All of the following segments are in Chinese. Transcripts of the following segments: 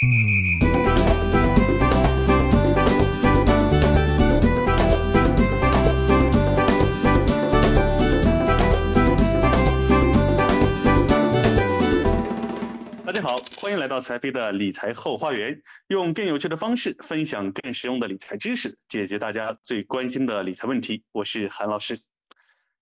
大家好，欢迎来到财飞的理财后花园，用更有趣的方式分享更实用的理财知识，解决大家最关心的理财问题。我是韩老师。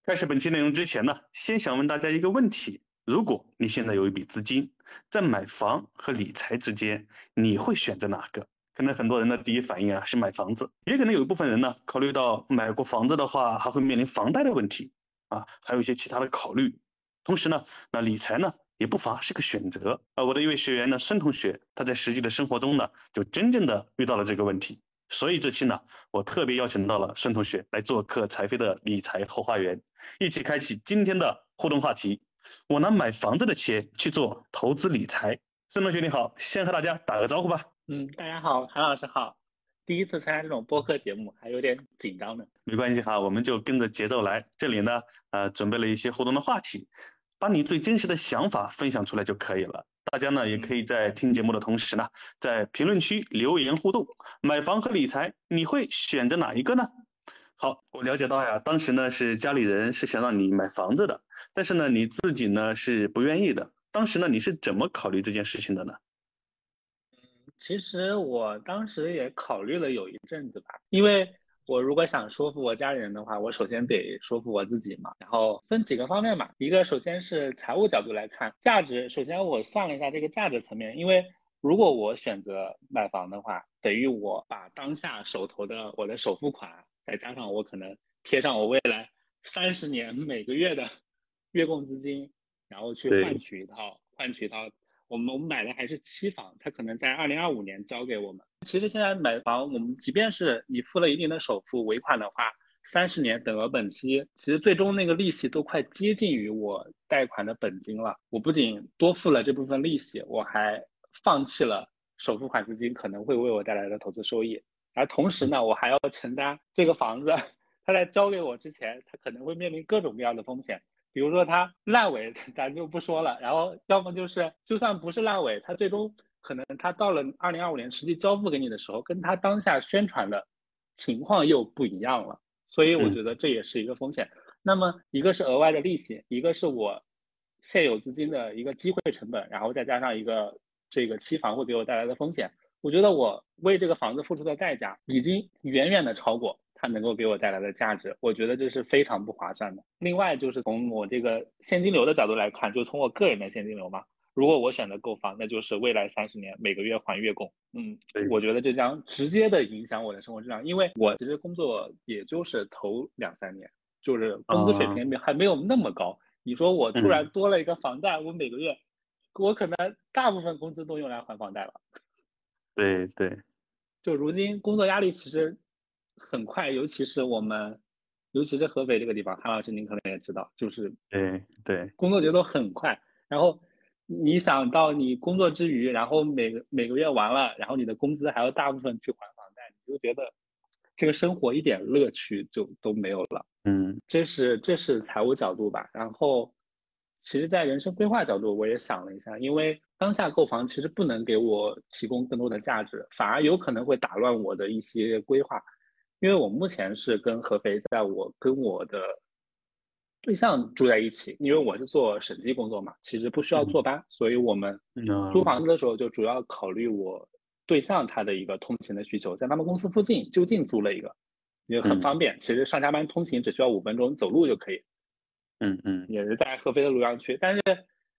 开始本期内容之前呢，先想问大家一个问题：如果你现在有一笔资金，在买房和理财之间，你会选择哪个？可能很多人的第一反应啊是买房子，也可能有一部分人呢，考虑到买过房子的话，还会面临房贷的问题啊，还有一些其他的考虑。同时呢，那理财呢？也不乏是个选择啊！我的一位学员呢，孙同学，他在实际的生活中呢，就真正的遇到了这个问题。所以这期呢，我特别邀请到了孙同学来做客财飞的理财后花园，一起开启今天的互动话题。我拿买房子的钱去做投资理财。孙同学你好，先和大家打个招呼吧。嗯，大家好，韩老师好。第一次参加这种播客节目，还有点紧张呢。没关系哈，我们就跟着节奏来。这里呢，呃，准备了一些互动的话题。把你最真实的想法分享出来就可以了。大家呢也可以在听节目的同时呢，在评论区留言互动。买房和理财，你会选择哪一个呢？好，我了解到呀，当时呢是家里人是想让你买房子的，但是呢你自己呢是不愿意的。当时呢你是怎么考虑这件事情的呢？嗯，其实我当时也考虑了有一阵子吧，因为。我如果想说服我家里人的话，我首先得说服我自己嘛。然后分几个方面嘛，一个首先是财务角度来看，价值。首先我算了一下这个价值层面，因为如果我选择买房的话，等于我把当下手头的我的首付款，再加上我可能贴上我未来三十年每个月的 月供资金，然后去换取一套换取一套。我们我们买的还是期房，他可能在二零二五年交给我们。其实现在买房，我们即便是你付了一定的首付尾款的话，三十年等额本息，其实最终那个利息都快接近于我贷款的本金了。我不仅多付了这部分利息，我还放弃了首付款资金可能会为我带来的投资收益，而同时呢，我还要承担这个房子，他在交给我之前，他可能会面临各种各样的风险。比如说它烂尾，咱就不说了。然后要么就是，就算不是烂尾，它最终可能它到了二零二五年实际交付给你的时候，跟它当下宣传的情况又不一样了。所以我觉得这也是一个风险。那么一个是额外的利息，一个是我现有资金的一个机会成本，然后再加上一个这个期房会给我带来的风险。我觉得我为这个房子付出的代价已经远远的超过。它能够给我带来的价值，我觉得这是非常不划算的。另外就是从我这个现金流的角度来看，就从我个人的现金流嘛，如果我选择购房，那就是未来三十年每个月还月供。嗯，我觉得这将直接的影响我的生活质量，因为我其实工作也就是头两三年，就是工资水平还没有那么高。你说我突然多了一个房贷，我每个月我可能大部分工资都用来还房贷了。对对，就如今工作压力其实。很快，尤其是我们，尤其是合肥这个地方，韩老师您可能也知道，就是对对，工作节奏很快。然后你想到你工作之余，然后每个每个月完了，然后你的工资还要大部分去还房贷，你就觉得这个生活一点乐趣就都没有了。嗯，这是这是财务角度吧。然后，其实，在人生规划角度，我也想了一下，因为当下购房其实不能给我提供更多的价值，反而有可能会打乱我的一些规划。因为我目前是跟合肥，在我跟我的对象住在一起，因为我是做审计工作嘛，其实不需要坐班，所以我们租房子的时候就主要考虑我对象他的一个通勤的需求，在他们公司附近就近租了一个，也很方便，其实上下班通勤只需要五分钟走路就可以。嗯嗯，也是在合肥的庐阳区，但是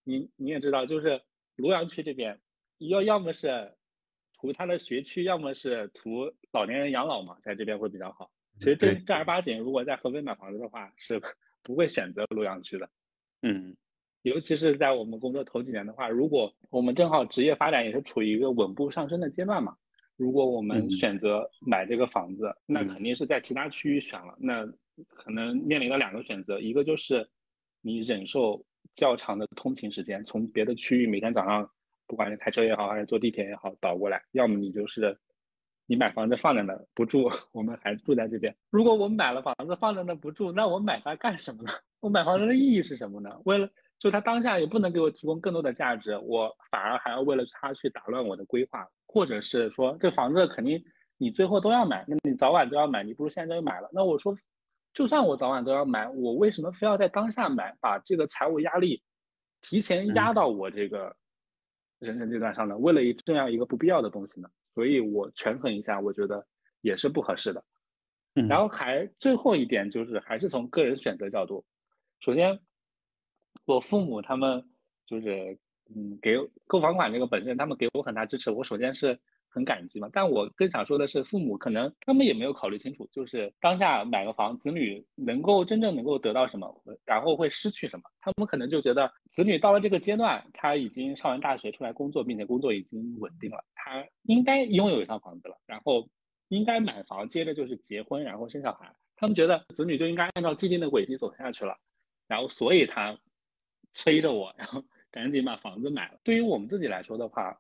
你你也知道，就是庐阳区这边要要么是。图它的学区，要么是图老年人养老嘛，在这边会比较好。其实正正儿八经，如果在合肥买房子的话，是不会选择庐阳区的。嗯，尤其是在我们工作头几年的话，如果我们正好职业发展也是处于一个稳步上升的阶段嘛，如果我们选择买这个房子，那肯定是在其他区域选了。那可能面临了两个选择，一个就是你忍受较长的通勤时间，从别的区域每天早上。不管是开车也好，还是坐地铁也好，倒过来，要么你就是你买房子放在那不住，我们还住在这边。如果我买了房子放在那不住，那我买它干什么呢？我买房子的意义是什么呢？为了就他当下也不能给我提供更多的价值，我反而还要为了他去打乱我的规划，或者是说这房子肯定你最后都要买，那你早晚都要买，你不如现在就买了。那我说，就算我早晚都要买，我为什么非要在当下买，把这个财务压力提前压到我这个人生阶段上呢？为了一这样一个不必要的东西呢？所以我权衡一下，我觉得也是不合适的。然后还最后一点就是还是从个人选择角度，首先。我父母他们就是，嗯，给购房款这个本身，他们给我很大支持，我首先是很感激嘛。但我更想说的是，父母可能他们也没有考虑清楚，就是当下买个房，子女能够真正能够得到什么，然后会失去什么。他们可能就觉得，子女到了这个阶段，他已经上完大学出来工作，并且工作已经稳定了，他应该拥有一套房子了，然后应该买房，接着就是结婚，然后生小孩。他们觉得子女就应该按照既定的轨迹走下去了，然后所以他。催着我，然后赶紧把房子买了。对于我们自己来说的话，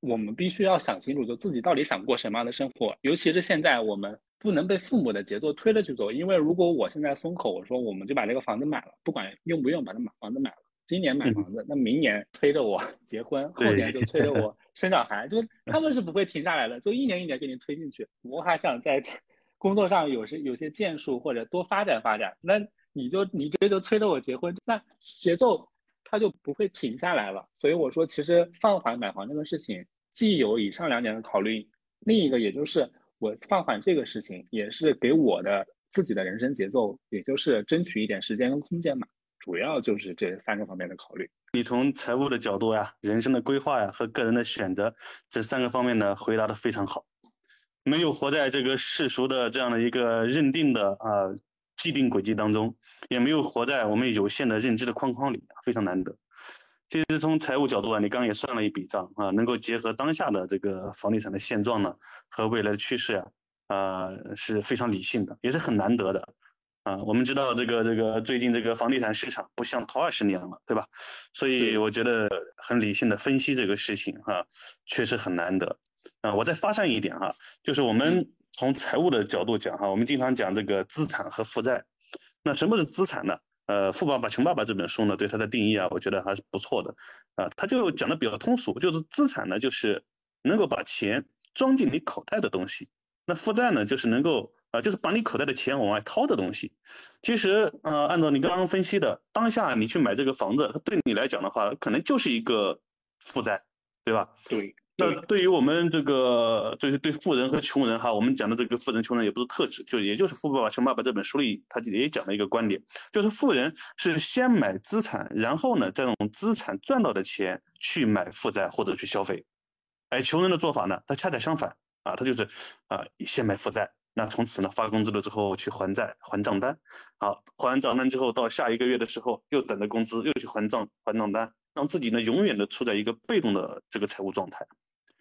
我们必须要想清楚，就自己到底想过什么样的生活。尤其是现在，我们不能被父母的节奏推着去走。因为如果我现在松口，我说我们就把这个房子买了，不管用不用，把它买房子买了。今年买房子，那明年催着我 结婚，后年就催着我生小孩，就 他们是不会停下来的，就一年一年给你推进去。我还想在 工作上有些有些建树，或者多发展发展。那。你就你这就催着我结婚，那节奏它就不会停下来了。所以我说，其实放缓买房这个事情，既有以上两点的考虑，另一个也就是我放缓这个事情，也是给我的自己的人生节奏，也就是争取一点时间跟空间嘛。主要就是这三个方面的考虑。你从财务的角度呀、人生的规划呀和个人的选择这三个方面呢，回答的非常好，没有活在这个世俗的这样的一个认定的啊。既定轨迹当中，也没有活在我们有限的认知的框框里，非常难得。其实从财务角度啊，你刚刚也算了一笔账啊，能够结合当下的这个房地产的现状呢和未来的趋势啊，呃是非常理性的，也是很难得的啊。我们知道这个这个最近这个房地产市场不像头二十年了，对吧？所以我觉得很理性的分析这个事情哈，确实很难得啊。我再发散一点哈，就是我们。从财务的角度讲哈，我们经常讲这个资产和负债。那什么是资产呢？呃，《富爸爸穷爸爸》这本书呢，对它的定义啊，我觉得还是不错的。啊，他就讲的比较通俗，就是资产呢，就是能够把钱装进你口袋的东西。那负债呢，就是能够啊，就是把你口袋的钱往外掏的东西。其实，呃，按照你刚刚分析的，当下你去买这个房子，它对你来讲的话，可能就是一个负债，对吧？对。那对。于我们这个，就是对富人和穷人哈，我们讲的这个富人穷人也不是特指，就也就是《富爸爸穷爸爸》这本书里，他也讲了一个观点，就是富人是先买资产，然后呢再用资产赚到的钱去买负债或者去消费，而穷人的做法呢，他恰恰相反啊，他就是啊先买负债，那从此呢发工资了之后去还债还账单，好还完账单之后，到下一个月的时候又等着工资又去还账还账单，让自己呢永远的处在一个被动的这个财务状态。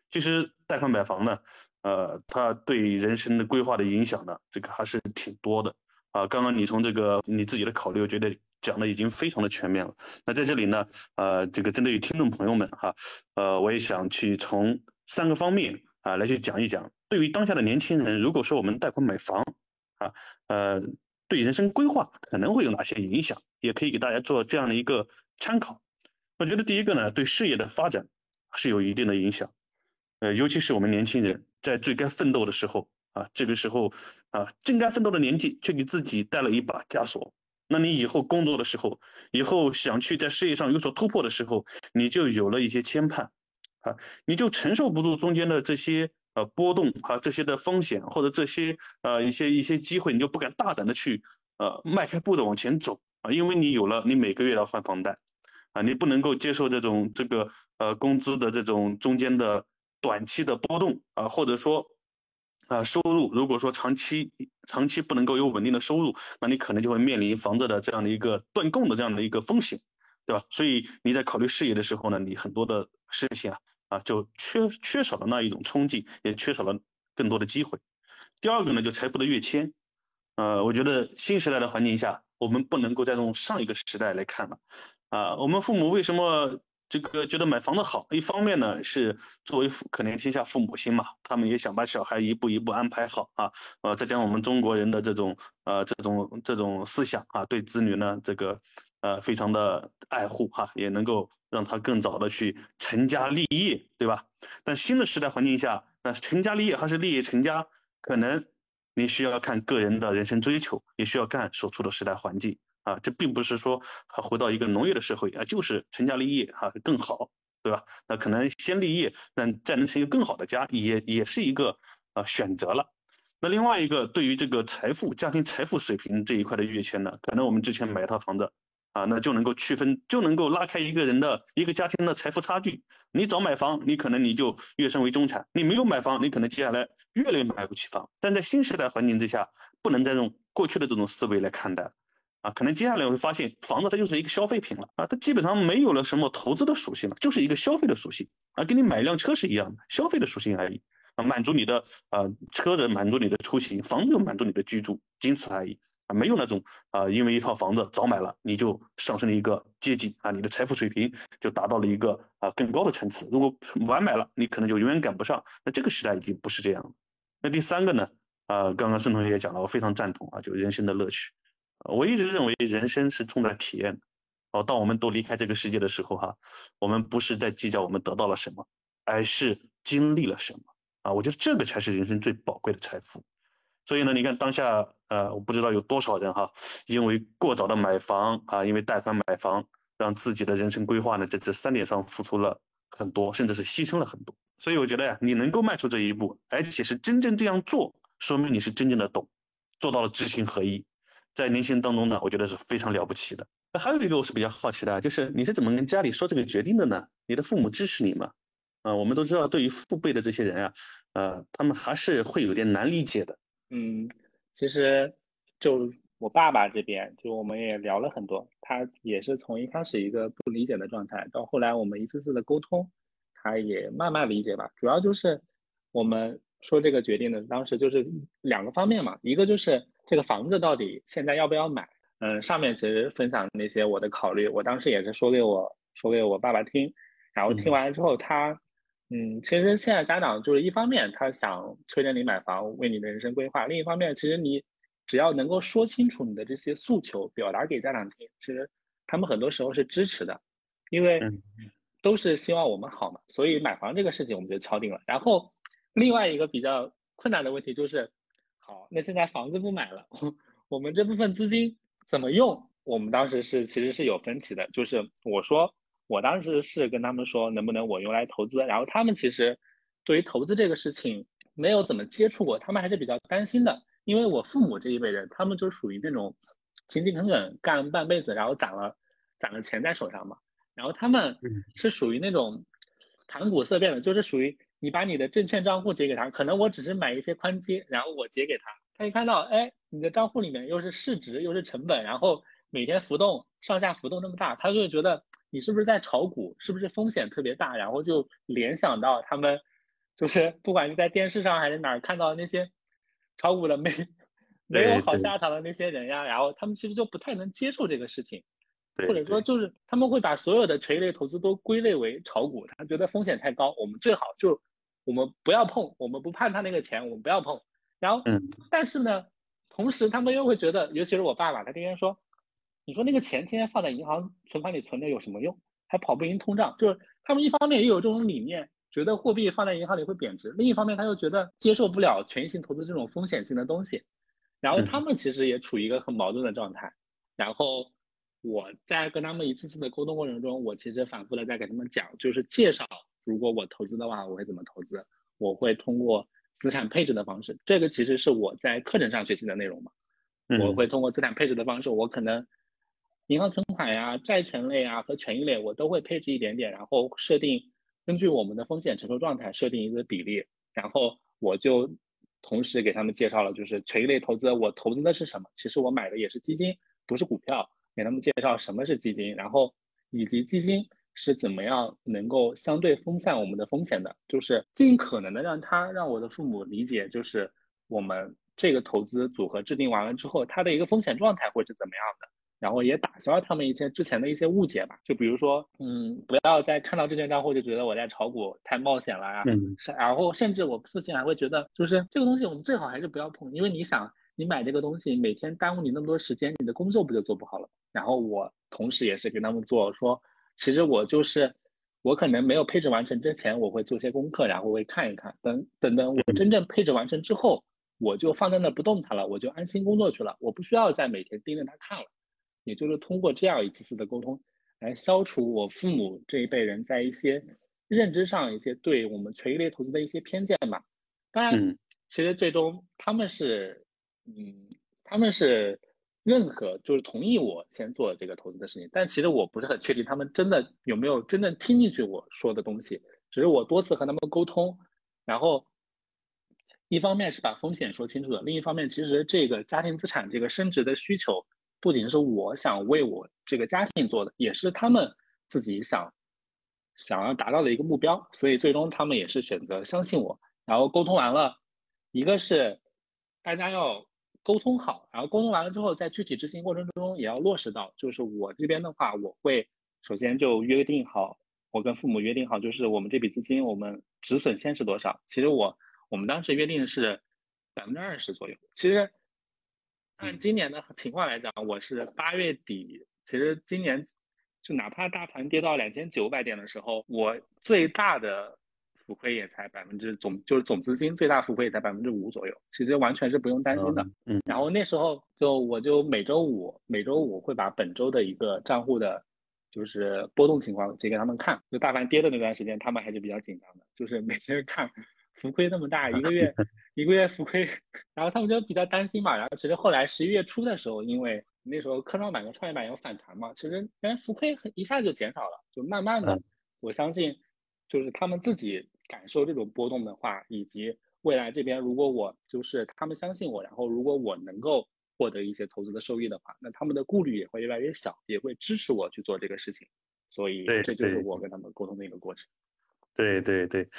其实贷款买房呢，呃，它对人生的规划的影响呢，这个还是挺多的啊。刚刚你从这个你自己的考虑，我觉得讲的已经非常的全面了。那在这里呢，呃，这个针对于听众朋友们哈，呃，我也想去从三个方面啊来去讲一讲，对于当下的年轻人，如果说我们贷款买房啊，呃，对人生规划可能会有哪些影响，也可以给大家做这样的一个参考。我觉得第一个呢，对事业的发展是有一定的影响。呃，尤其是我们年轻人在最该奋斗的时候啊，这个时候啊，正该奋斗的年纪，却给自己带了一把枷锁。那你以后工作的时候，以后想去在事业上有所突破的时候，你就有了一些牵绊，啊，你就承受不住中间的这些呃波动啊，这些的风险或者这些呃一些一些机会，你就不敢大胆的去呃迈开步子往前走啊，因为你有了你每个月要还房贷，啊，你不能够接受这种这个呃工资的这种中间的。短期的波动啊，或者说啊收入，如果说长期长期不能够有稳定的收入，那你可能就会面临房子的这样的一个断供的这样的一个风险，对吧？所以你在考虑事业的时候呢，你很多的事情啊啊就缺缺少了那一种冲劲，也缺少了更多的机会。第二个呢，就财富的跃迁，呃，我觉得新时代的环境下，我们不能够再用上一个时代来看了啊，我们父母为什么？这个觉得买房子好，一方面呢是作为可怜天下父母心嘛，他们也想把小孩一步一步安排好啊，呃，再讲我们中国人的这种呃这种这种思想啊，对子女呢这个呃非常的爱护哈，也能够让他更早的去成家立业，对吧？但新的时代环境下，那成家立业还是立业成家，可能你需要看个人的人生追求，也需要看所处的时代环境啊。这并不是说还回到一个农业的社会啊，就是成家立业哈更好，对吧？那可能先立业，那再能成一个更好的家，也也是一个啊选择了。那另外一个，对于这个财富、家庭财富水平这一块的跃迁呢，可能我们之前买一套房子，啊，那就能够区分，就能够拉开一个人的一个家庭的财富差距。你早买房，你可能你就跃升为中产；你没有买房，你可能接下来越来越买不起房。但在新时代环境之下，不能再用过去的这种思维来看待，啊，可能接下来我会发现，房子它就是一个消费品了，啊，它基本上没有了什么投资的属性了，就是一个消费的属性，啊，跟你买一辆车是一样的，消费的属性而已啊。满足你的呃车子，满足你的出行，房子又满足你的居住，仅此而已啊，没有那种啊，因为一套房子早买了，你就上升了一个阶级啊，你的财富水平就达到了一个啊更高的层次。如果晚买了，你可能就永远赶不上。那这个时代已经不是这样了。那第三个呢？啊，刚刚孙同学也讲了，我非常赞同啊，就人生的乐趣。我一直认为人生是重在体验的。哦，当我们都离开这个世界的时候哈，我们不是在计较我们得到了什么，而是经历了什么。啊，我觉得这个才是人生最宝贵的财富。所以呢，你看当下，呃，我不知道有多少人哈，因为过早的买房啊，因为贷款买房，让自己的人生规划呢，在这三点上付出了很多，甚至是牺牲了很多。所以我觉得呀，你能够迈出这一步，而且是真正这样做，说明你是真正的懂，做到了知行合一，在人生当中呢，我觉得是非常了不起的。那还有一个我是比较好奇的，就是你是怎么跟家里说这个决定的呢？你的父母支持你吗？啊，我们都知道，对于父辈的这些人啊，呃，他们还是会有点难理解的。嗯，其实就我爸爸这边，就我们也聊了很多，他也是从一开始一个不理解的状态，到后来我们一次次的沟通，他也慢慢理解吧。主要就是我们说这个决定的，当时就是两个方面嘛，一个就是这个房子到底现在要不要买。嗯，上面其实分享那些我的考虑，我当时也是说给我说给我爸爸听，然后听完了之后他。嗯，其实现在家长就是一方面他想催着你买房，为你的人生规划；另一方面，其实你只要能够说清楚你的这些诉求，表达给家长听，其实他们很多时候是支持的，因为都是希望我们好嘛。所以买房这个事情我们就敲定了。然后另外一个比较困难的问题就是，好，那现在房子不买了，我们这部分资金怎么用？我们当时是其实是有分歧的，就是我说。我当时是跟他们说，能不能我用来投资？然后他们其实对于投资这个事情没有怎么接触过，他们还是比较担心的。因为我父母这一辈人，他们就属于那种勤勤恳恳干半辈子，然后攒了攒了钱在手上嘛。然后他们是属于那种谈股色变的，就是属于你把你的证券账户结给他，可能我只是买一些宽基，然后我结给他，他一看到，哎，你的账户里面又是市值又是成本，然后每天浮动上下浮动那么大，他就觉得。你是不是在炒股？是不是风险特别大？然后就联想到他们，就是不管是在电视上还是哪儿看到那些炒股的没没有好下场的那些人呀，然后他们其实就不太能接受这个事情，或者说就是他们会把所有的权益类投资都归类为炒股，他觉得风险太高，我们最好就我们不要碰，我们不判他那个钱，我们不要碰。然后，但是呢，同时他们又会觉得，尤其是我爸爸，他天天说。你说那个钱天天放在银行存款里存着有什么用？还跑不赢通胀。就是他们一方面也有这种理念，觉得货币放在银行里会贬值；另一方面他又觉得接受不了权益性投资这种风险性的东西。然后他们其实也处于一个很矛盾的状态。然后我在跟他们一次次的沟通过程中，我其实反复的在给他们讲，就是介绍如果我投资的话，我会怎么投资？我会通过资产配置的方式。这个其实是我在课程上学习的内容嘛。我会通过资产配置的方式，我可能。银行存款呀、债权类啊和权益类，我都会配置一点点，然后设定根据我们的风险承受状态设定一个比例，然后我就同时给他们介绍了，就是权益类投资，我投资的是什么？其实我买的也是基金，不是股票。给他们介绍什么是基金，然后以及基金是怎么样能够相对分散我们的风险的，就是尽可能的让他让我的父母理解，就是我们这个投资组合制定完了之后，它的一个风险状态会是怎么样的。然后也打消他们一些之前的一些误解吧，就比如说，嗯，不要再看到证券账户就觉得我在炒股太冒险了呀。嗯。然后甚至我父亲还会觉得，就是这个东西我们最好还是不要碰，因为你想，你买这个东西每天耽误你那么多时间，你的工作不就做不好了？然后我同时也是跟他们做说，其实我就是我可能没有配置完成之前，我会做些功课，然后会看一看，等等等我真正配置完成之后，我就放在那不动它了，我就安心工作去了，我不需要再每天盯着它看了。也就是通过这样一次次的沟通，来消除我父母这一辈人在一些认知上一些对我们权益类投资的一些偏见吧。当然，其实最终他们是，嗯，他们是认可，就是同意我先做这个投资的事情。但其实我不是很确定他们真的有没有真正听进去我说的东西。只是我多次和他们沟通，然后一方面是把风险说清楚了，另一方面其实这个家庭资产这个升值的需求。不仅是我想为我这个家庭做的，也是他们自己想想要达到的一个目标，所以最终他们也是选择相信我。然后沟通完了，一个是大家要沟通好，然后沟通完了之后，在具体执行过程中也要落实到，就是我这边的话，我会首先就约定好，我跟父母约定好，就是我们这笔资金我们止损先是多少。其实我我们当时约定是百分之二十左右，其实。按今年的情况来讲，我是八月底，其实今年就哪怕大盘跌到两千九百点的时候，我最大的浮亏也才百分之总就是总资金最大浮亏也才百分之五左右，其实完全是不用担心的。嗯，然后那时候就我就每周五每周五会把本周的一个账户的，就是波动情况截给他们看，就大盘跌的那段时间，他们还是比较紧张的，就是每天看。浮亏那么大，一个月 一个月浮亏，然后他们就比较担心嘛。然后其实后来十一月初的时候，因为那时候科创板跟创业板有反弹嘛，其实哎浮亏一下就减少了，就慢慢的，我相信就是他们自己感受这种波动的话，以及未来这边如果我就是他们相信我，然后如果我能够获得一些投资的收益的话，那他们的顾虑也会越来越小，也会支持我去做这个事情。所以这就是我跟他们沟通的一个过程。对对对。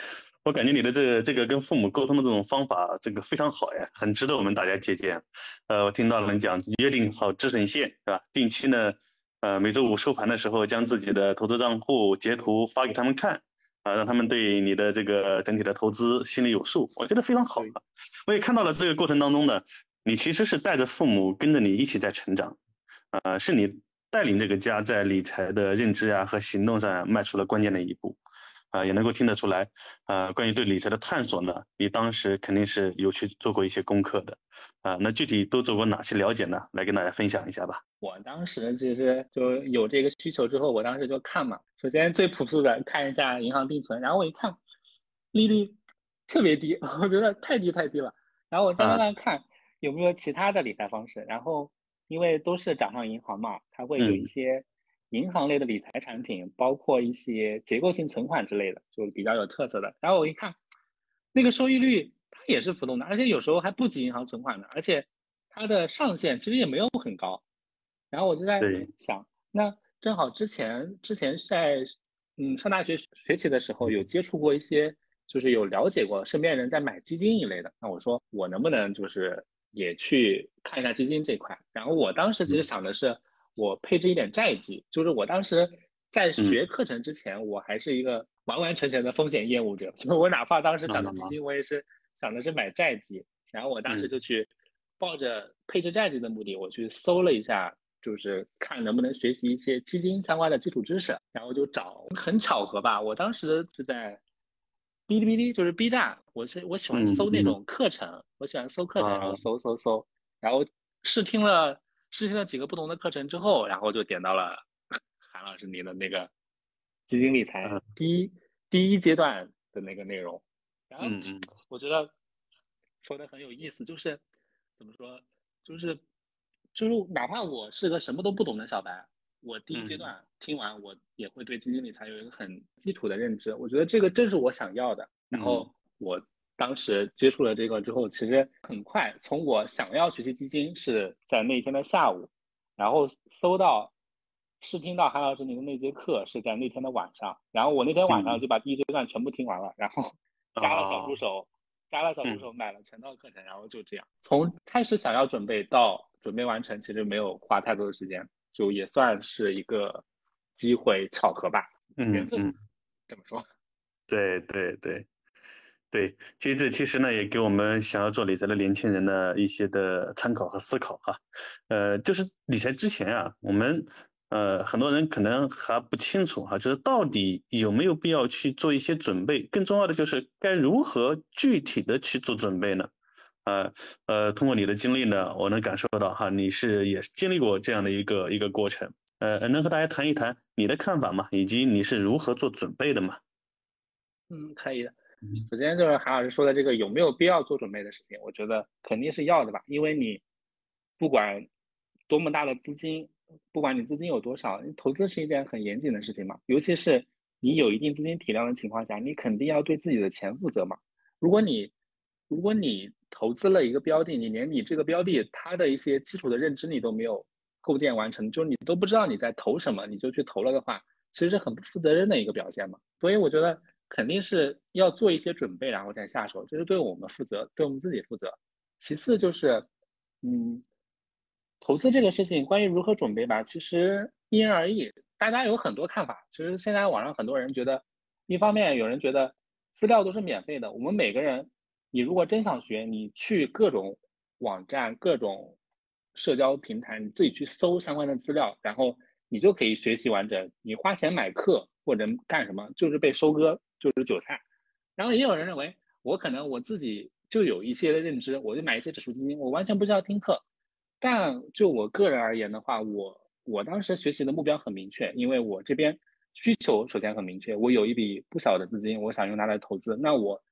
我感觉你的这个这个跟父母沟通的这种方法，这个非常好呀，很值得我们大家借鉴。呃，我听到了你讲约定好止损线是吧？定期呢，呃，每周五收盘的时候将自己的投资账户截图发给他们看，啊，让他们对你的这个整体的投资心里有数。我觉得非常好。我也看到了这个过程当中呢，你其实是带着父母跟着你一起在成长，呃，是你带领这个家在理财的认知啊和行动上迈出了关键的一步。啊，也能够听得出来，呃，关于对理财的探索呢，你当时肯定是有去做过一些功课的，啊，那具体都做过哪些了解呢？来跟大家分享一下吧。我当时其实就有这个需求之后，我当时就看嘛，首先最朴素的看一下银行定存，然后我一看，利率特别低，我觉得太低太低了，然后我再慢慢看有没有其他的理财方式，然后因为都是掌上银行嘛，它会有一些。银行类的理财产品，包括一些结构性存款之类的，就比较有特色的。然后我一看，那个收益率它也是浮动的，而且有时候还不及银行存款的，而且它的上限其实也没有很高。然后我就在想，那正好之前之前在嗯上大学学习的时候有接触过一些，就是有了解过身边人在买基金一类的。那我说我能不能就是也去看一下基金这块？然后我当时其实想的是。我配置一点债基，就是我当时在学课程之前，我还是一个完完全全的风险厌恶者。就 我哪怕当时想的基金，我也是想的是买债基。然后我当时就去抱着配置债基的目的，我去搜了一下，就是看能不能学习一些基金相关的基础知识。然后就找，很巧合吧，我当时是在哔哩哔哩，就是 B 站，我是我喜欢搜那种课程，我喜欢搜课程，然后搜搜搜，然后试听了。试听了几个不同的课程之后，然后就点到了 韩老师您的那个基金理财第一第一阶段的那个内容。然后我觉得说的很有意思，就是怎么说，就是就是哪怕我是个什么都不懂的小白，我第一阶段听完，我也会对基金理财有一个很基础的认知。我觉得这个正是我想要的。然后我。当时接触了这个之后，其实很快，从我想要学习基金是在那天的下午，然后搜到试听到韩老师您的那节课是在那天的晚上，然后我那天晚上就把第一阶段全部听完了，然后加了小助手，加了小助手，买了全套课程，然后就这样，从开始想要准备到准备完成，其实没有花太多的时间，就也算是一个机会巧合吧，缘分，怎么说？对对对。对，其实这其实呢也给我们想要做理财的年轻人的一些的参考和思考哈。呃，就是理财之前啊，我们呃很多人可能还不清楚哈，就是到底有没有必要去做一些准备，更重要的就是该如何具体的去做准备呢？呃呃，通过你的经历呢，我能感受到哈，你是也经历过这样的一个一个过程，呃，能和大家谈一谈你的看法吗？以及你是如何做准备的吗？嗯，可以的。首先就是韩老师说的这个有没有必要做准备的事情，我觉得肯定是要的吧，因为你不管多么大的资金，不管你资金有多少，投资是一件很严谨的事情嘛，尤其是你有一定资金体量的情况下，你肯定要对自己的钱负责嘛。如果你如果你投资了一个标的，你连你这个标的它的一些基础的认知你都没有构建完成，就是你都不知道你在投什么，你就去投了的话，其实是很不负责任的一个表现嘛。所以我觉得。肯定是要做一些准备，然后再下手，这是对我们负责，对我们自己负责。其次就是，嗯，投资这个事情，关于如何准备吧，其实因人而异，大家有很多看法。其实现在网上很多人觉得，一方面有人觉得资料都是免费的，我们每个人，你如果真想学，你去各种网站、各种社交平台，你自己去搜相关的资料，然后你就可以学习完整。你花钱买课或者干什么，就是被收割。就是韭菜，然后也有人认为我可能我自己就有一些的认知，我就买一些指数基金，我完全不需要听课。但就我个人而言的话，我我当时学习的目标很明确，因为我这边需求首先很明确，我有一笔不小的资金，我想用它来投资。那我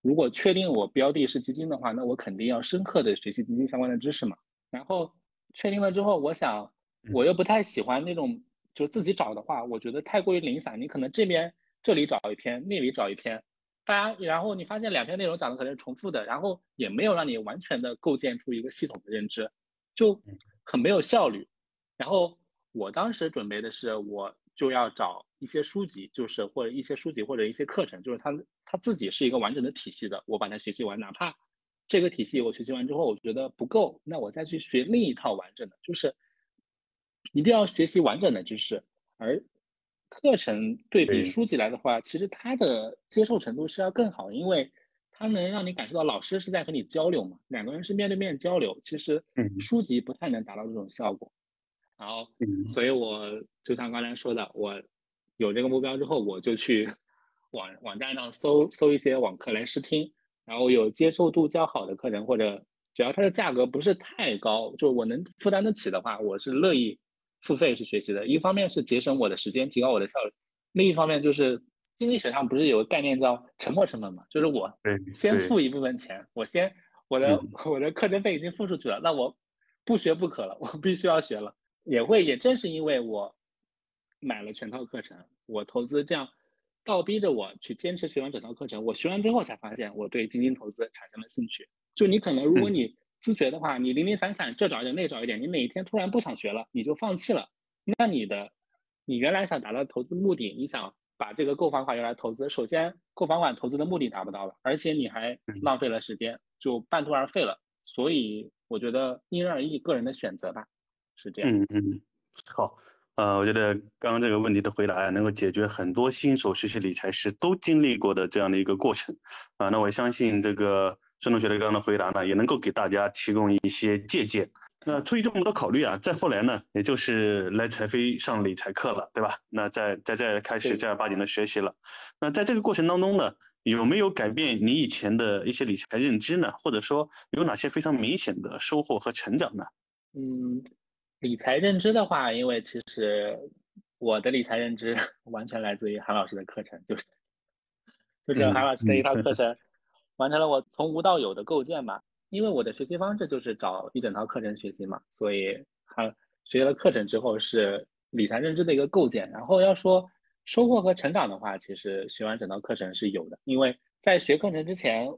如果确定我标的是基金的话，那我肯定要深刻的学习基金相关的知识嘛。然后确定了之后，我想我又不太喜欢那种就自己找的话，我觉得太过于零散，你可能这边。这里找一篇，那里找一篇，大家，然后你发现两篇内容讲的可能是重复的，然后也没有让你完全的构建出一个系统的认知，就很没有效率。然后我当时准备的是，我就要找一些书籍，就是或者一些书籍或者一些课程，就是它它自己是一个完整的体系的，我把它学习完，哪怕这个体系我学习完之后我觉得不够，那我再去学另一套完整的，就是一定要学习完整的知识，而。课程对比书籍来的话，其实它的接受程度是要更好，因为它能让你感受到老师是在和你交流嘛，两个人是面对面交流。其实书籍不太能达到这种效果。然后，所以我就像刚才说的，我有这个目标之后，我就去网网站上搜搜一些网课来试听，然后有接受度较好的课程，或者只要它的价格不是太高，就我能负担得起的话，我是乐意。付费是学习的，一方面是节省我的时间，提高我的效率；另一方面就是经济学上不是有个概念叫沉没成本嘛？就是我先付一部分钱，我先我的 我的课程费已经付出去了，那我不学不可了，我必须要学了。也会也正是因为我买了全套课程，我投资这样倒逼着我去坚持学完整套课程。我学完之后才发现我对基金投资产生了兴趣。就你可能如果你。自学的话，你零零散散这找一点那找一点，你哪一天突然不想学了，你就放弃了。那你的，你原来想达到投资目的，你想把这个购房款用来投资，首先购房款投资的目的达不到了，而且你还浪费了时间，就半途而废了。所以我觉得因人而异，个人的选择吧，是这样。嗯嗯，好，呃，我觉得刚刚这个问题的回答呀，能够解决很多新手学习理财时都经历过的这样的一个过程啊。那我相信这个。孙同学的刚刚的回答呢，也能够给大家提供一些借鉴。那出于这么多考虑啊，再后来呢，也就是来财飞上理财课了，对吧？那在在这开始正儿八经的学习了。那在这个过程当中呢，有没有改变你以前的一些理财认知呢？或者说有哪些非常明显的收获和成长呢？嗯，理财认知的话，因为其实我的理财认知完全来自于韩老师的课程，就是就是韩老师的一套课程。完成了我从无到有的构建吧，因为我的学习方式就是找一整套课程学习嘛，所以还学了课程之后是理财认知的一个构建。然后要说收获和成长的话，其实学完整套课程是有的，因为在学课程之前，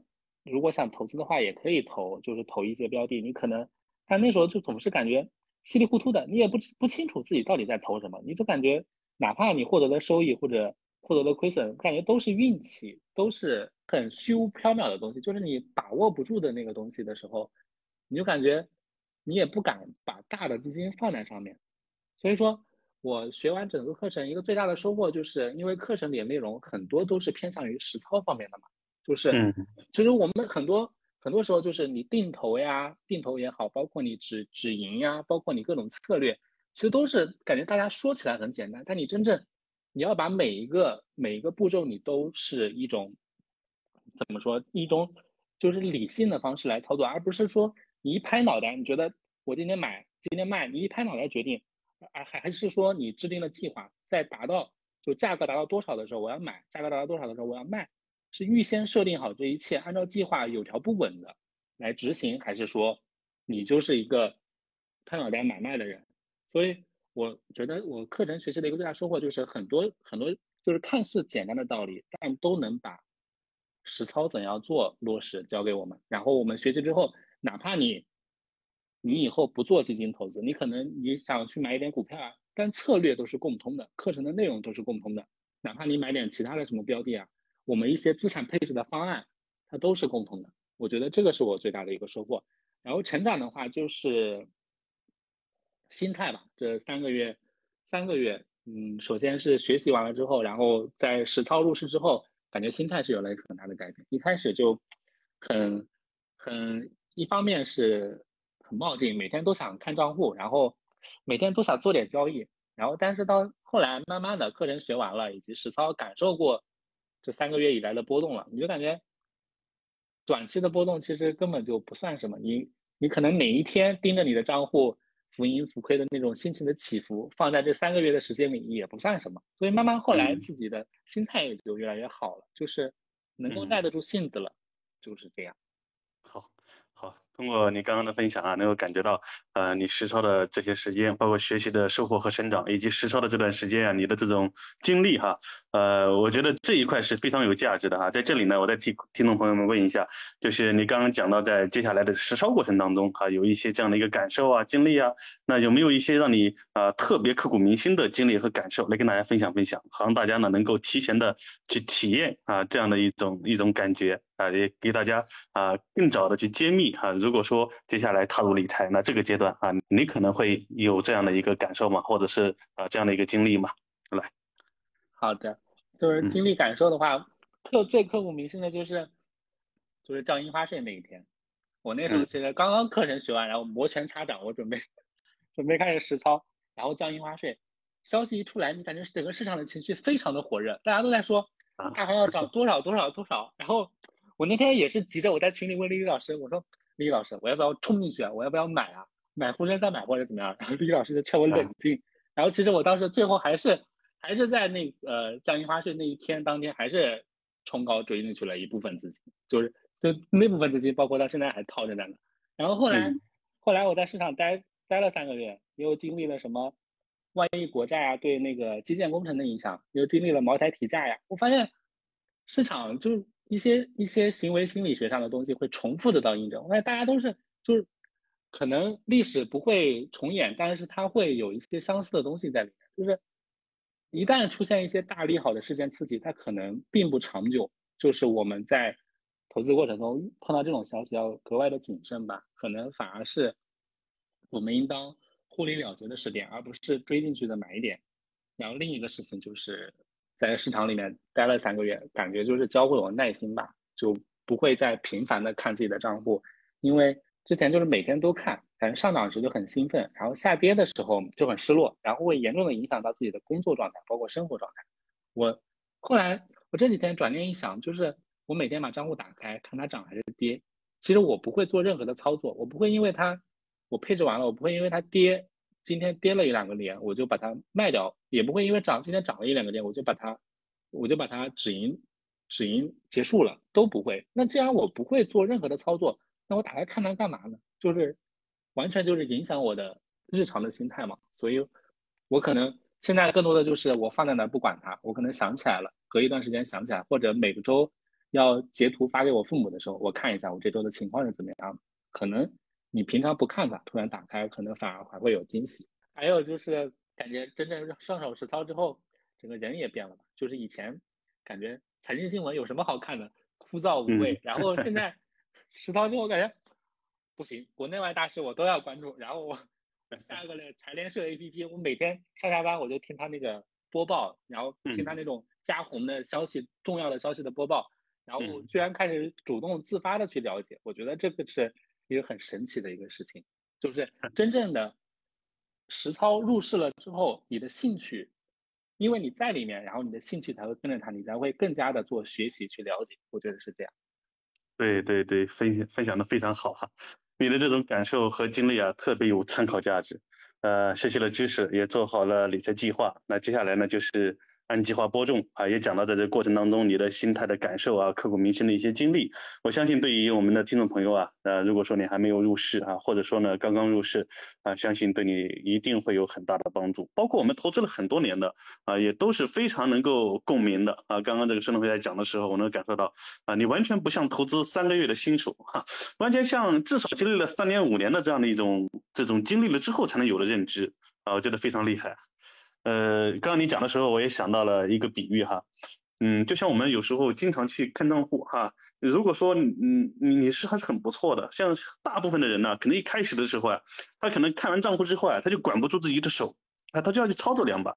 如果想投资的话也可以投，就是投一些标的，你可能但那时候就总是感觉稀里糊涂的，你也不不清楚自己到底在投什么，你就感觉哪怕你获得了收益或者。获得的亏损，感觉都是运气，都是很虚无缥缈的东西。就是你把握不住的那个东西的时候，你就感觉你也不敢把大的资金放在上面。所以说，我学完整个课程，一个最大的收获就是因为课程里的内容很多都是偏向于实操方面的嘛。就是，其实我们很多很多时候就是你定投呀，定投也好，包括你止止盈呀，包括你各种策略，其实都是感觉大家说起来很简单，但你真正你要把每一个每一个步骤，你都是一种怎么说一种就是理性的方式来操作，而不是说你一拍脑袋，你觉得我今天买今天卖，你一拍脑袋决定，啊还还是说你制定了计划，在达到就价格达到多少的时候我要买，价格达到多少的时候我要卖。是预先设定好这一切，按照计划有条不紊的来执行，还是说你就是一个拍脑袋买卖的人？所以我觉得我课程学习的一个最大收获就是很多很多就是看似简单的道理，但都能把实操怎样做落实交给我们。然后我们学习之后，哪怕你你以后不做基金投资，你可能你想去买一点股票啊，但策略都是共通的，课程的内容都是共通的。哪怕你买点其他的什么标的啊。我们一些资产配置的方案，它都是共同的。我觉得这个是我最大的一个收获。然后成长的话，就是心态吧。这三个月，三个月，嗯，首先是学习完了之后，然后在实操入市之后，感觉心态是有了一个很大的改变。一开始就很很，一方面是很冒进，每天都想看账户，然后每天都想做点交易。然后，但是到后来，慢慢的课程学完了，以及实操感受过。这三个月以来的波动了，你就感觉短期的波动其实根本就不算什么。你你可能哪一天盯着你的账户浮盈浮亏的那种心情的起伏，放在这三个月的时间里也不算什么。所以慢慢后来自己的心态也就越来越好了，就是能够耐得住性子了，就是这样。好。好，通过你刚刚的分享啊，能够感觉到，呃，你实操的这些时间，包括学习的收获和成长，以及实操的这段时间啊，你的这种经历哈，呃，我觉得这一块是非常有价值的哈。在这里呢，我再替听众朋友们问一下，就是你刚刚讲到在接下来的实操过程当中哈，有一些这样的一个感受啊、经历啊，那有没有一些让你啊特别刻骨铭心的经历和感受来跟大家分享分享，好让大家呢能够提前的去体验啊这样的一种一种感觉。啊，也给大家啊更早的去揭秘哈。如果说接下来踏入理财，那这个阶段啊，你可能会有这样的一个感受嘛，或者是啊这样的一个经历嘛？来，好的，就是经历感受的话，刻最刻骨铭心的就是就是降印花税那一天。我那时候其实刚刚课程学完，然后摩拳擦掌，我准备 准备开始实操，然后降印花税消息一出来，你感觉整个市场的情绪非常的火热，大家都在说大行要涨多少多少多少，然后。我那天也是急着，我在群里问丽丽老师，我说丽丽老师，我要不要冲进去啊？我要不要买啊？买沪深三百或者怎么样？然后丽丽老师就劝我冷静。然后其实我当时最后还是还是在那呃降印花税那一天当天，还是冲高追进去了一部分资金，就是就那部分资金，包括到现在还套着在那。然后后来后来我在市场待待了三个月，又经历了什么万亿国债啊，对那个基建工程的影响，又经历了茅台提价呀，我发现市场就。一些一些行为心理学上的东西会重复的到印证，我发现大家都是就是可能历史不会重演，但是它会有一些相似的东西在里面。就是一旦出现一些大利好的事件刺激，它可能并不长久。就是我们在投资过程中碰到这种消息要格外的谨慎吧，可能反而是我们应当获利了结的时点，而不是追进去的买点。然后另一个事情就是。在市场里面待了三个月，感觉就是教会我耐心吧，就不会再频繁的看自己的账户，因为之前就是每天都看，反正上涨时就很兴奋，然后下跌的时候就很失落，然后会严重的影响到自己的工作状态，包括生活状态。我后来我这几天转念一想，就是我每天把账户打开，看它涨还是跌，其实我不会做任何的操作，我不会因为它我配置完了，我不会因为它跌。今天跌了一两个点，我就把它卖掉，也不会因为涨今天涨了一两个点，我就把它，我就把它止盈，止盈结束了，都不会。那既然我不会做任何的操作，那我打开看它干嘛呢？就是完全就是影响我的日常的心态嘛。所以，我可能现在更多的就是我放在那不管它，我可能想起来了，隔一段时间想起来，或者每个周要截图发给我父母的时候，我看一下我这周的情况是怎么样，可能。你平常不看它，突然打开，可能反而还会有惊喜。还有就是感觉真正上手实操之后，整个人也变了吧？就是以前感觉财经新闻有什么好看的，枯燥无味。然后现在 实操之后，感觉不行，国内外大事我都要关注。然后我下个了财联社 APP，我每天上下班我就听他那个播报，然后听他那种加红的消息、重要的消息的播报。然后居然开始主动自发的去了解，我觉得这个是一个很神奇的一个事情，就是 真正的实操入市了之后，你的兴趣，因为你在里面，然后你的兴趣才会跟着他，你才会更加的做学习去了解，我觉得是这样。对对对，分享分享的非常好哈，你的这种感受和经历啊，特别有参考价值。呃，学习了知识，也做好了理财计划，那接下来呢，就是。按计划播种啊，也讲到在这过程当中你的心态的感受啊，刻骨铭心的一些经历。我相信对于我们的听众朋友啊，呃，如果说你还没有入市啊，或者说呢刚刚入市啊，相信对你一定会有很大的帮助。包括我们投资了很多年的啊，也都是非常能够共鸣的啊。刚刚这个孙同学在讲的时候，我能感受到啊，你完全不像投资三个月的新手哈，完全像至少经历了三年五年的这样的一种这种经历了之后才能有的认知啊，我觉得非常厉害。呃，刚刚你讲的时候，我也想到了一个比喻哈，嗯，就像我们有时候经常去看账户哈，如果说你你你是还是很不错的，像大部分的人呢，可能一开始的时候啊，他可能看完账户之后啊，他就管不住自己的手啊，他就要去操作两把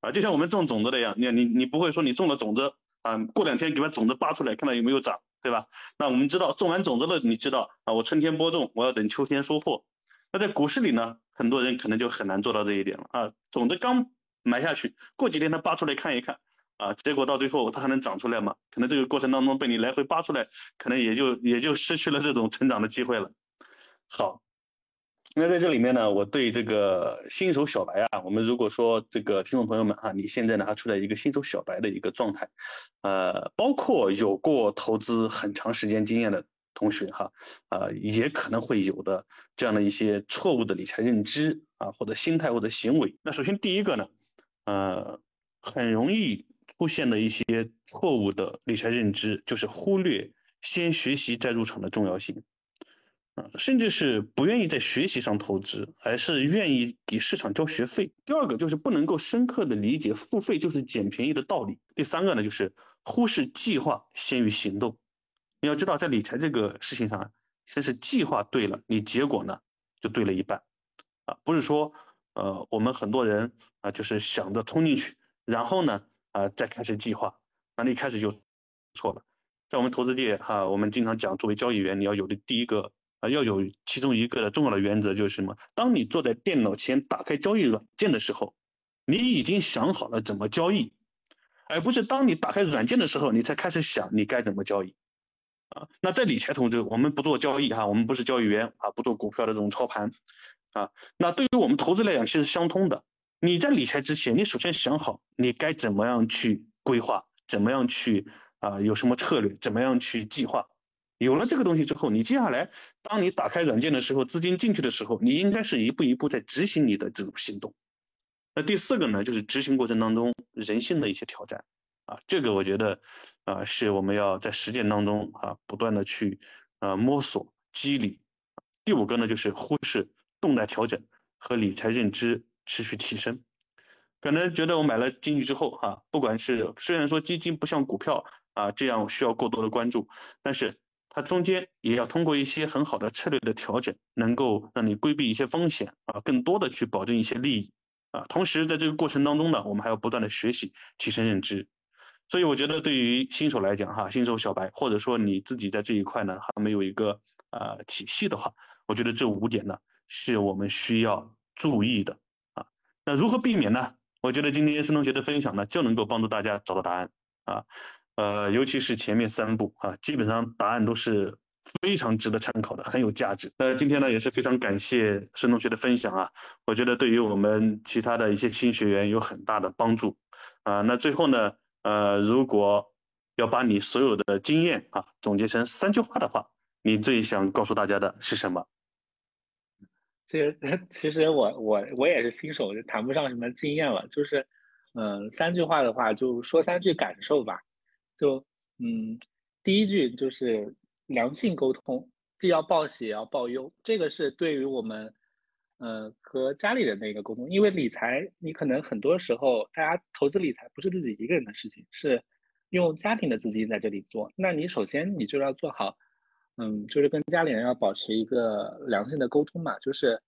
啊，就像我们种种子的一样，你你你不会说你种了种子啊，过两天给把种子扒出来，看到有没有长，对吧？那我们知道种完种子了，你知道啊，我春天播种，我要等秋天收获。那在股市里呢，很多人可能就很难做到这一点了啊，种子刚。埋下去，过几天它扒出来看一看，啊，结果到最后它还能长出来吗？可能这个过程当中被你来回扒出来，可能也就也就失去了这种成长的机会了。好，那在这里面呢，我对这个新手小白啊，我们如果说这个听众朋友们哈，你现在呢还处在一个新手小白的一个状态，呃，包括有过投资很长时间经验的同学哈，啊，也可能会有的这样的一些错误的理财认知啊，或者心态或者行为。那首先第一个呢。呃，很容易出现的一些错误的理财认知，就是忽略先学习再入场的重要性，啊，甚至是不愿意在学习上投资，而是愿意给市场交学费。第二个就是不能够深刻的理解付费就是捡便宜的道理。第三个呢，就是忽视计划先于行动。你要知道，在理财这个事情上，先是计划对了，你结果呢就对了一半，啊，不是说。呃，我们很多人啊，就是想着冲进去，然后呢，啊，再开始计划，那一开始就错了。在我们投资界哈，我们经常讲，作为交易员，你要有的第一个啊，要有其中一个的重要的原则就是什么？当你坐在电脑前打开交易软件的时候，你已经想好了怎么交易，而不是当你打开软件的时候，你才开始想你该怎么交易。啊，那在理财投资，我们不做交易哈，我们不是交易员啊，不做股票的这种操盘。啊，那对于我们投资来讲，其实相通的。你在理财之前，你首先想好你该怎么样去规划，怎么样去啊，有什么策略，怎么样去计划。有了这个东西之后，你接下来当你打开软件的时候，资金进去的时候，你应该是一步一步在执行你的这种行动。那第四个呢，就是执行过程当中人性的一些挑战。啊，这个我觉得啊，是我们要在实践当中啊，不断的去呃摸索、积累。第五个呢，就是忽视。动态调整和理财认知持续提升，可能觉得我买了进去之后，哈，不管是虽然说基金不像股票啊这样需要过多的关注，但是它中间也要通过一些很好的策略的调整，能够让你规避一些风险啊，更多的去保证一些利益啊。同时在这个过程当中呢，我们还要不断的学习提升认知。所以我觉得对于新手来讲，哈，新手小白或者说你自己在这一块呢还没有一个呃体系的话，我觉得这五点呢。是我们需要注意的啊，那如何避免呢？我觉得今天孙同学的分享呢，就能够帮助大家找到答案啊，呃，尤其是前面三步啊，基本上答案都是非常值得参考的，很有价值。那今天呢，也是非常感谢孙同学的分享啊，我觉得对于我们其他的一些新学员有很大的帮助啊。那最后呢，呃，如果要把你所有的经验啊总结成三句话的话，你最想告诉大家的是什么？其实，其实我我我也是新手，就谈不上什么经验了。就是，嗯，三句话的话，就说三句感受吧。就，嗯，第一句就是良性沟通，既要报喜也要报忧。这个是对于我们，呃，和家里人的一个沟通。因为理财，你可能很多时候，大家投资理财不是自己一个人的事情，是用家庭的资金在这里做。那你首先你就要做好。嗯，就是跟家里人要保持一个良性的沟通嘛，就是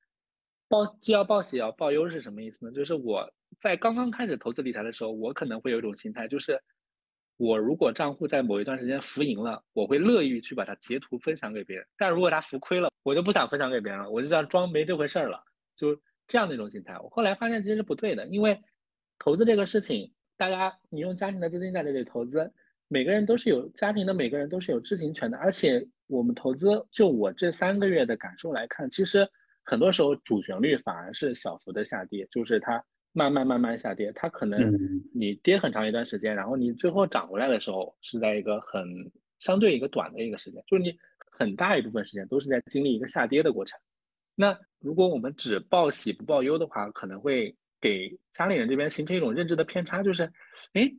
报既要报喜也要报忧是什么意思呢？就是我在刚刚开始投资理财的时候，我可能会有一种心态，就是我如果账户在某一段时间浮盈了，我会乐意去把它截图分享给别人。但如果它浮亏了，我就不想分享给别人了，我就想装没这回事儿了，就这样的一种心态。我后来发现其实是不对的，因为投资这个事情，大家你用家庭的资金在这里投资，每个人都是有家庭的，每个人都是有知情权的。而且我们投资，就我这三个月的感受来看，其实很多时候主旋律反而是小幅的下跌，就是它。慢慢慢慢下跌，它可能你跌很长一段时间，然后你最后涨回来的时候是在一个很相对一个短的一个时间，就是你很大一部分时间都是在经历一个下跌的过程。那如果我们只报喜不报忧的话，可能会给家里人这边形成一种认知的偏差，就是，哎，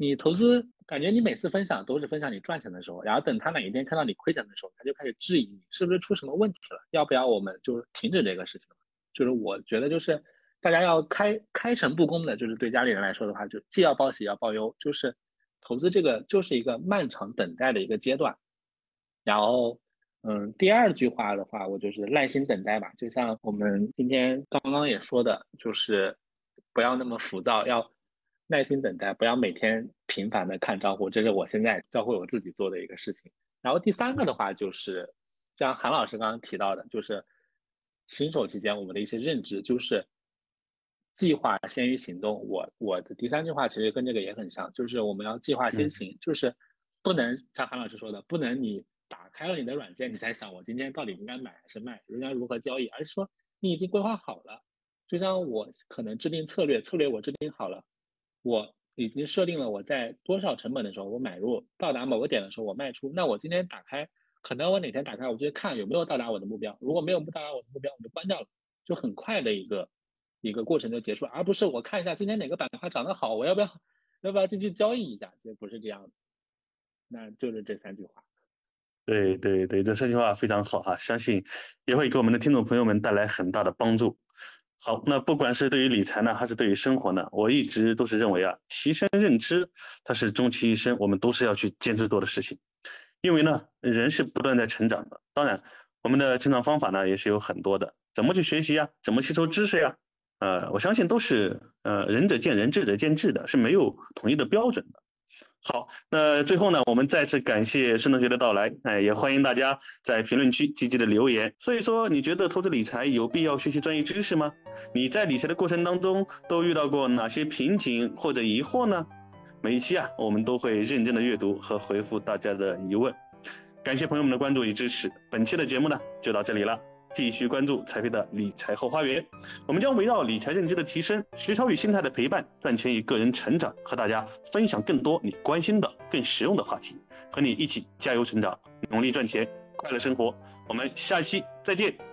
你投资感觉你每次分享都是分享你赚钱的时候，然后等他哪一天看到你亏钱的时候，他就开始质疑你是不是出什么问题了，要不要我们就停止这个事情？就是我觉得就是。大家要开开诚布公的，就是对家里人来说的话，就既要报喜要报忧，就是投资这个就是一个漫长等待的一个阶段。然后，嗯，第二句话的话，我就是耐心等待吧。就像我们今天刚刚也说的，就是不要那么浮躁，要耐心等待，不要每天频繁的看账户，这是我现在教会我自己做的一个事情。然后第三个的话，就是像韩老师刚刚提到的，就是新手期间我们的一些认知，就是。计划先于行动，我我的第三句话其实跟这个也很像，就是我们要计划先行，就是不能像韩老师说的，不能你打开了你的软件，你才想我今天到底应该买还是卖，应该如何交易，而是说你已经规划好了。就像我可能制定策略，策略我制定好了，我已经设定了我在多少成本的时候我买入，到达某个点的时候我卖出。那我今天打开，可能我哪天打开，我就看有没有到达我的目标，如果没有不到达我的目标，我就关掉了，就很快的一个。一个过程就结束，而不是我看一下今天哪个板块涨得好，我要不要要不要进去交易一下？其实不是这样的，那就是这三句话。对对对，这三句话非常好哈，相信也会给我们的听众朋友们带来很大的帮助。好，那不管是对于理财呢，还是对于生活呢，我一直都是认为啊，提升认知，它是终其一生我们都是要去坚持做的事情。因为呢，人是不断在成长的，当然我们的成长方法呢也是有很多的，怎么去学习呀？怎么吸收知识呀？呃，我相信都是呃仁者见仁，智者见智的，是没有统一的标准的。好，那最后呢，我们再次感谢孙同学的到来，哎，也欢迎大家在评论区积极的留言。所以说，你觉得投资理财有必要学习专业知识吗？你在理财的过程当中都遇到过哪些瓶颈或者疑惑呢？每一期啊，我们都会认真的阅读和回复大家的疑问。感谢朋友们的关注与支持，本期的节目呢就到这里了。继续关注财飞的理财后花园，我们将围绕理财认知的提升、实操与心态的陪伴、赚钱与个人成长，和大家分享更多你关心的、更实用的话题，和你一起加油成长，努力赚钱，快乐生活。我们下期再见。